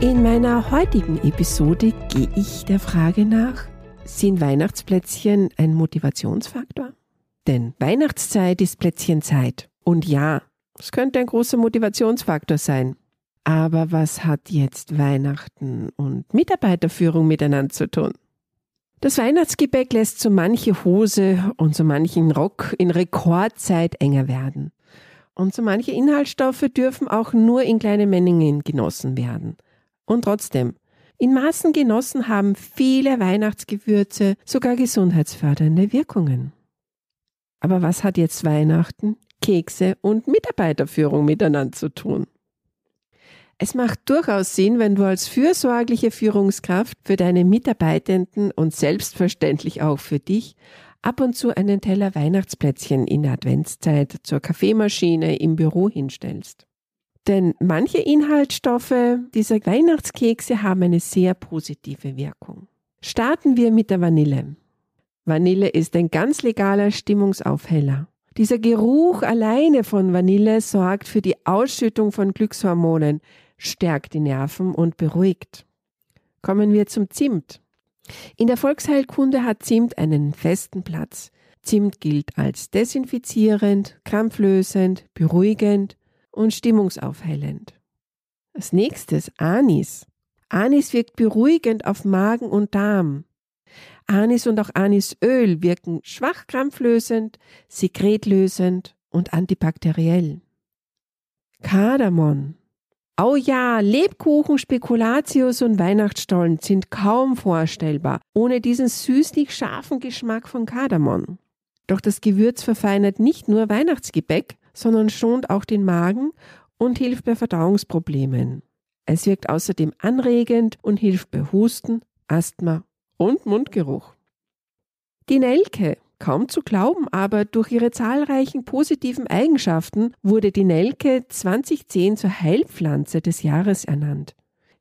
In meiner heutigen Episode gehe ich der Frage nach, sind Weihnachtsplätzchen ein Motivationsfaktor? Denn Weihnachtszeit ist Plätzchenzeit. Und ja, es könnte ein großer Motivationsfaktor sein. Aber was hat jetzt Weihnachten und Mitarbeiterführung miteinander zu tun? Das Weihnachtsgebäck lässt so manche Hose und so manchen Rock in Rekordzeit enger werden. Und so manche Inhaltsstoffe dürfen auch nur in kleinen Mengen genossen werden. Und trotzdem, in Maßen genossen haben viele Weihnachtsgewürze sogar gesundheitsfördernde Wirkungen. Aber was hat jetzt Weihnachten, Kekse und Mitarbeiterführung miteinander zu tun? Es macht durchaus Sinn, wenn du als fürsorgliche Führungskraft für deine Mitarbeitenden und selbstverständlich auch für dich ab und zu einen Teller Weihnachtsplätzchen in der Adventszeit zur Kaffeemaschine im Büro hinstellst. Denn manche Inhaltsstoffe dieser Weihnachtskekse haben eine sehr positive Wirkung. Starten wir mit der Vanille. Vanille ist ein ganz legaler Stimmungsaufheller. Dieser Geruch alleine von Vanille sorgt für die Ausschüttung von Glückshormonen, stärkt die Nerven und beruhigt. Kommen wir zum Zimt. In der Volksheilkunde hat Zimt einen festen Platz. Zimt gilt als desinfizierend, krampflösend, beruhigend und stimmungsaufhellend. Als nächstes Anis. Anis wirkt beruhigend auf Magen und Darm. Anis und auch Anisöl wirken schwach krampflösend, sekretlösend und antibakteriell. Kardamom. Oh ja, Lebkuchen, Spekulatius und Weihnachtsstollen sind kaum vorstellbar ohne diesen süßlich scharfen Geschmack von Kardamom. Doch das Gewürz verfeinert nicht nur Weihnachtsgebäck, sondern schont auch den Magen und hilft bei Verdauungsproblemen. Es wirkt außerdem anregend und hilft bei Husten, Asthma und Mundgeruch. Die Nelke, kaum zu glauben, aber durch ihre zahlreichen positiven Eigenschaften wurde die Nelke 2010 zur Heilpflanze des Jahres ernannt.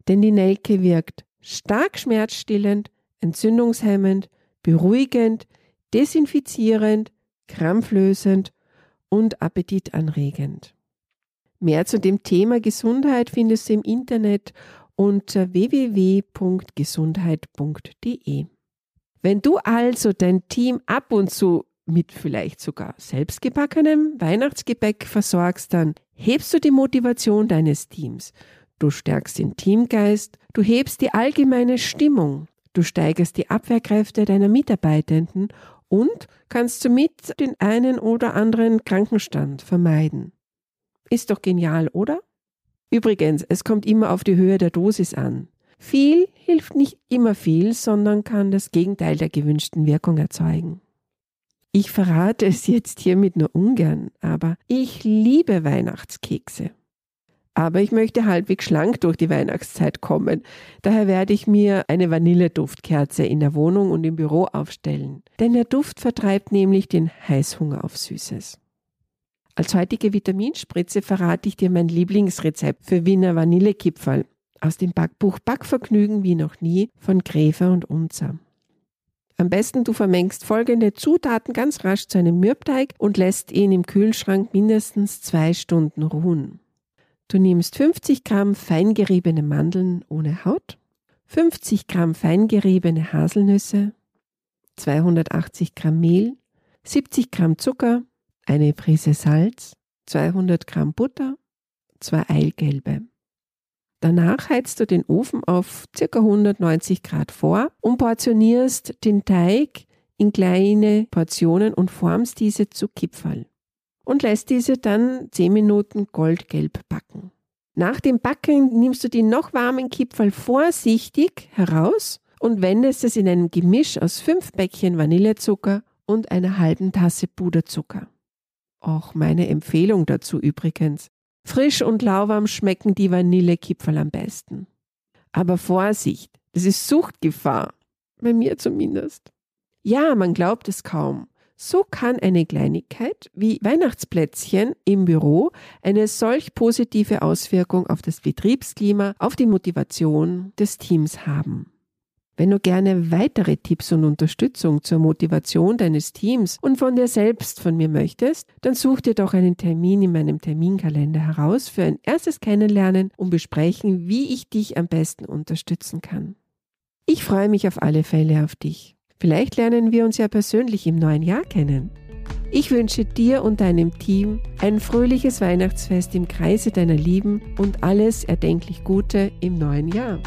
Denn die Nelke wirkt stark schmerzstillend, entzündungshemmend, beruhigend, desinfizierend, krampflösend und appetitanregend. Mehr zu dem Thema Gesundheit findest du im Internet unter www.gesundheit.de. Wenn du also dein Team ab und zu mit vielleicht sogar selbstgebackenem Weihnachtsgebäck versorgst, dann hebst du die Motivation deines Teams. Du stärkst den Teamgeist, du hebst die allgemeine Stimmung, du steigerst die Abwehrkräfte deiner Mitarbeitenden und kannst somit den einen oder anderen Krankenstand vermeiden. Ist doch genial, oder? Übrigens, es kommt immer auf die Höhe der Dosis an. Viel hilft nicht immer viel, sondern kann das Gegenteil der gewünschten Wirkung erzeugen. Ich verrate es jetzt hiermit nur ungern, aber ich liebe Weihnachtskekse. Aber ich möchte halbwegs schlank durch die Weihnachtszeit kommen. Daher werde ich mir eine Vanilleduftkerze in der Wohnung und im Büro aufstellen. Denn der Duft vertreibt nämlich den Heißhunger auf Süßes. Als heutige Vitaminspritze verrate ich dir mein Lieblingsrezept für Wiener Vanillekipferl aus dem Backbuch Backvergnügen wie noch nie von Gräfer und Unzer. Am besten du vermengst folgende Zutaten ganz rasch zu einem Mürbteig und lässt ihn im Kühlschrank mindestens zwei Stunden ruhen. Du nimmst 50 Gramm feingeriebene Mandeln ohne Haut, 50 Gramm feingeriebene Haselnüsse, 280 Gramm Mehl, 70 Gramm Zucker, eine Prise Salz, 200 Gramm Butter, zwei Eigelbe. Danach heizt du den Ofen auf ca. 190 Grad vor und portionierst den Teig in kleine Portionen und formst diese zu Kipferl und lässt diese dann 10 Minuten goldgelb backen. Nach dem Backen nimmst du die noch warmen Kipferl vorsichtig heraus und wendest es in einem Gemisch aus fünf Bäckchen Vanillezucker und einer halben Tasse Puderzucker. Auch meine Empfehlung dazu übrigens. Frisch und lauwarm schmecken die Vanillekipferl am besten. Aber Vorsicht, das ist Suchtgefahr. Bei mir zumindest. Ja, man glaubt es kaum. So kann eine Kleinigkeit wie Weihnachtsplätzchen im Büro eine solch positive Auswirkung auf das Betriebsklima, auf die Motivation des Teams haben. Wenn du gerne weitere Tipps und Unterstützung zur Motivation deines Teams und von dir selbst von mir möchtest, dann such dir doch einen Termin in meinem Terminkalender heraus für ein erstes Kennenlernen und besprechen, wie ich dich am besten unterstützen kann. Ich freue mich auf alle Fälle auf dich. Vielleicht lernen wir uns ja persönlich im neuen Jahr kennen. Ich wünsche dir und deinem Team ein fröhliches Weihnachtsfest im Kreise deiner Lieben und alles erdenklich Gute im neuen Jahr.